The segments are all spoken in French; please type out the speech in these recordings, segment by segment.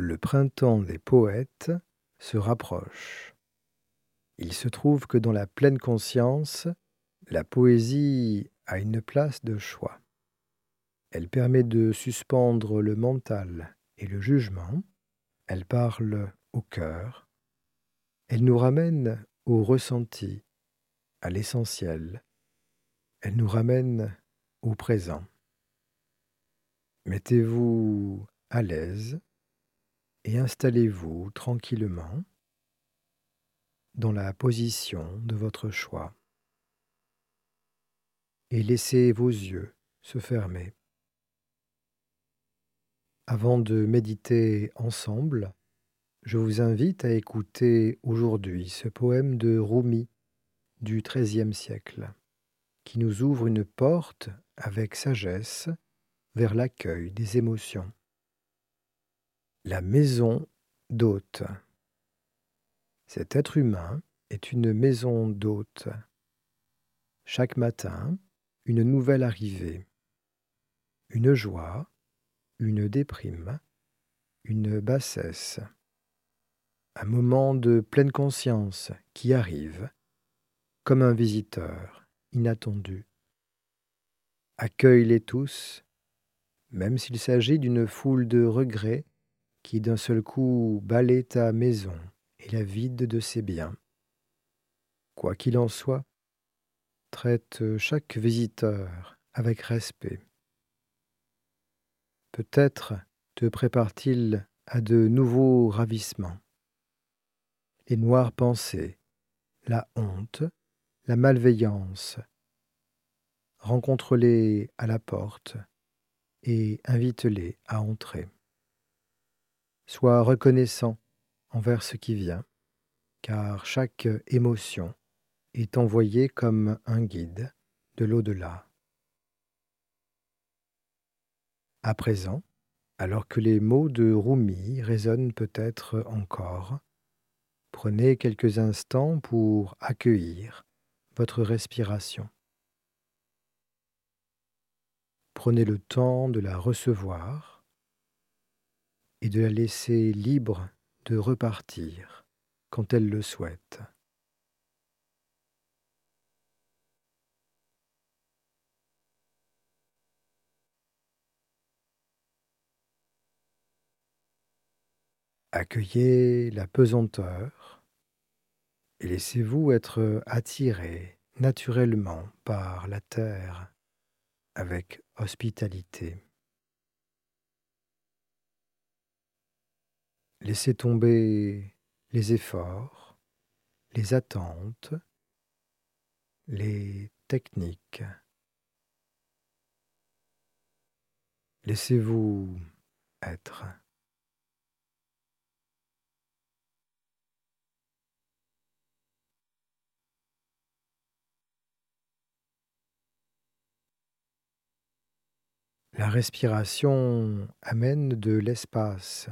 Le printemps des poètes se rapproche. Il se trouve que dans la pleine conscience, la poésie a une place de choix. Elle permet de suspendre le mental et le jugement, elle parle au cœur, elle nous ramène au ressenti, à l'essentiel, elle nous ramène au présent. Mettez-vous à l'aise et installez-vous tranquillement dans la position de votre choix et laissez vos yeux se fermer. Avant de méditer ensemble, je vous invite à écouter aujourd'hui ce poème de Rumi du XIIIe siècle, qui nous ouvre une porte avec sagesse vers l'accueil des émotions. La maison d'hôte. Cet être humain est une maison d'hôte. Chaque matin, une nouvelle arrivée, une joie, une déprime, une bassesse, un moment de pleine conscience qui arrive comme un visiteur inattendu. Accueille-les tous, même s'il s'agit d'une foule de regrets qui d'un seul coup balaie ta maison et la vide de ses biens. Quoi qu'il en soit, traite chaque visiteur avec respect. Peut-être te prépare-t-il à de nouveaux ravissements. Les noires pensées, la honte, la malveillance. Rencontre-les à la porte et invite-les à entrer. Sois reconnaissant envers ce qui vient, car chaque émotion est envoyée comme un guide de l'au-delà. À présent, alors que les mots de Rumi résonnent peut-être encore, prenez quelques instants pour accueillir votre respiration. Prenez le temps de la recevoir et de la laisser libre de repartir quand elle le souhaite. Accueillez la pesanteur et laissez-vous être attiré naturellement par la terre avec hospitalité. Laissez tomber les efforts, les attentes, les techniques. Laissez-vous être. La respiration amène de l'espace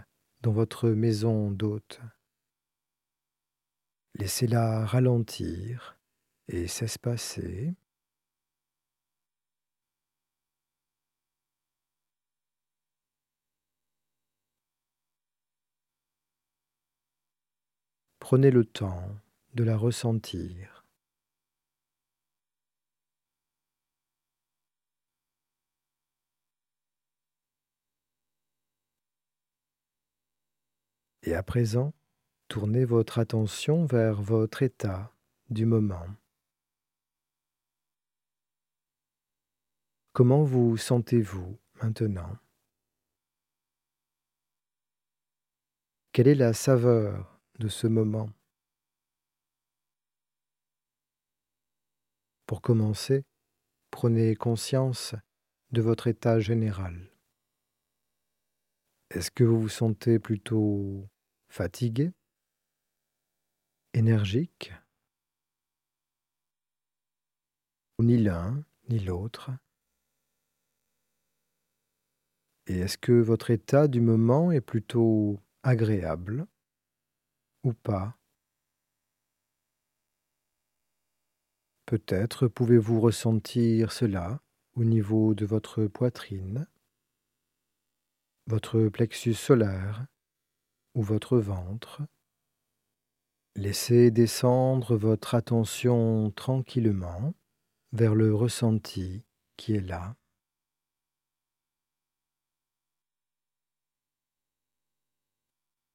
dans votre maison d'hôte. Laissez-la ralentir et s'espacer. Prenez le temps de la ressentir. Et à présent, tournez votre attention vers votre état du moment. Comment vous sentez-vous maintenant? Quelle est la saveur de ce moment? Pour commencer, prenez conscience de votre état général. Est-ce que vous vous sentez plutôt fatigué, énergique, ni l'un ni l'autre. Et est-ce que votre état du moment est plutôt agréable ou pas? Peut-être pouvez-vous ressentir cela au niveau de votre poitrine, votre plexus solaire ou votre ventre. Laissez descendre votre attention tranquillement vers le ressenti qui est là.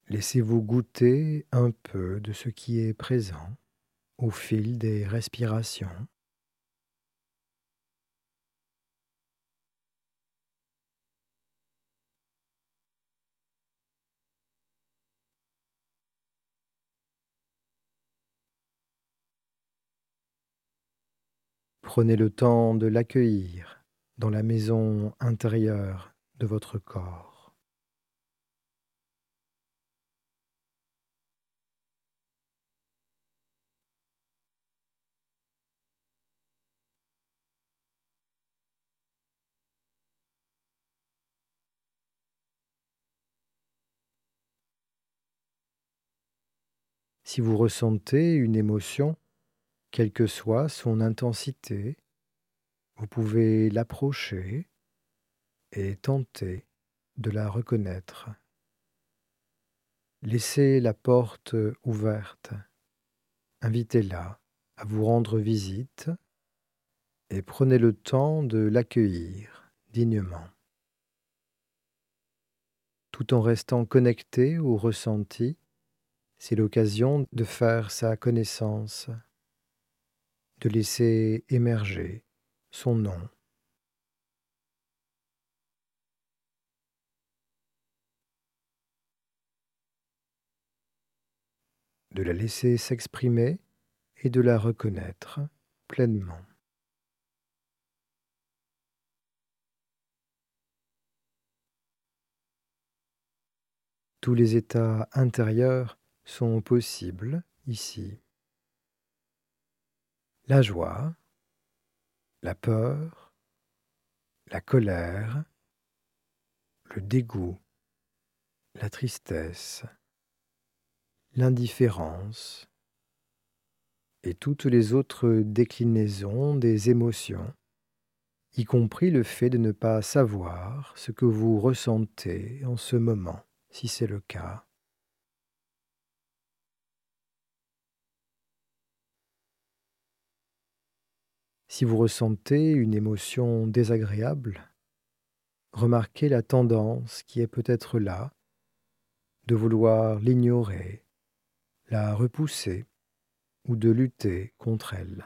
Laissez-vous goûter un peu de ce qui est présent au fil des respirations. Prenez le temps de l'accueillir dans la maison intérieure de votre corps. Si vous ressentez une émotion, quelle que soit son intensité, vous pouvez l'approcher et tenter de la reconnaître. Laissez la porte ouverte, invitez-la à vous rendre visite et prenez le temps de l'accueillir dignement. Tout en restant connecté au ressenti, c'est l'occasion de faire sa connaissance de laisser émerger son nom. de la laisser s'exprimer et de la reconnaître pleinement. Tous les états intérieurs sont possibles ici la joie, la peur, la colère, le dégoût, la tristesse, l'indifférence et toutes les autres déclinaisons des émotions, y compris le fait de ne pas savoir ce que vous ressentez en ce moment, si c'est le cas. Si vous ressentez une émotion désagréable, remarquez la tendance qui est peut-être là de vouloir l'ignorer, la repousser ou de lutter contre elle.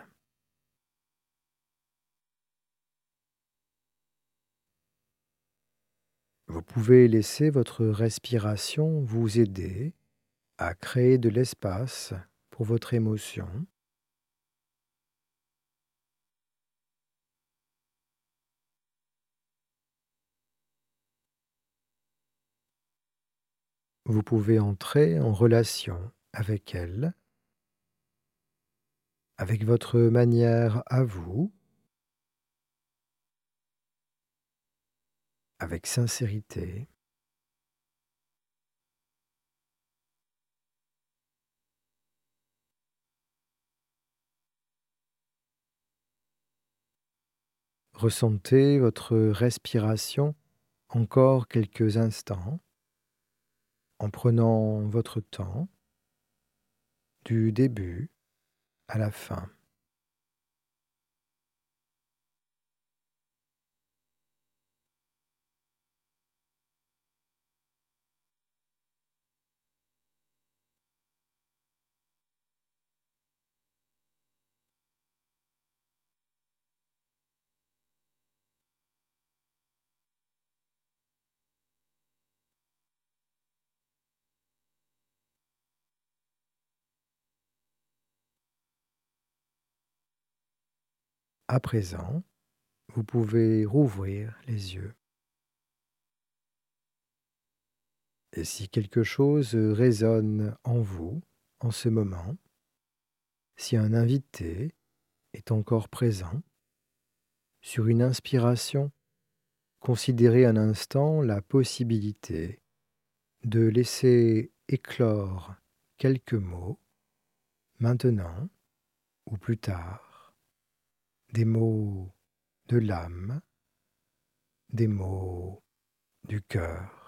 Vous pouvez laisser votre respiration vous aider à créer de l'espace pour votre émotion vous pouvez entrer en relation avec elle, avec votre manière à vous, avec sincérité. Ressentez votre respiration encore quelques instants en prenant votre temps du début à la fin. À présent, vous pouvez rouvrir les yeux. Et si quelque chose résonne en vous en ce moment, si un invité est encore présent, sur une inspiration, considérez un instant la possibilité de laisser éclore quelques mots, maintenant ou plus tard des mots de l'âme, des mots du cœur.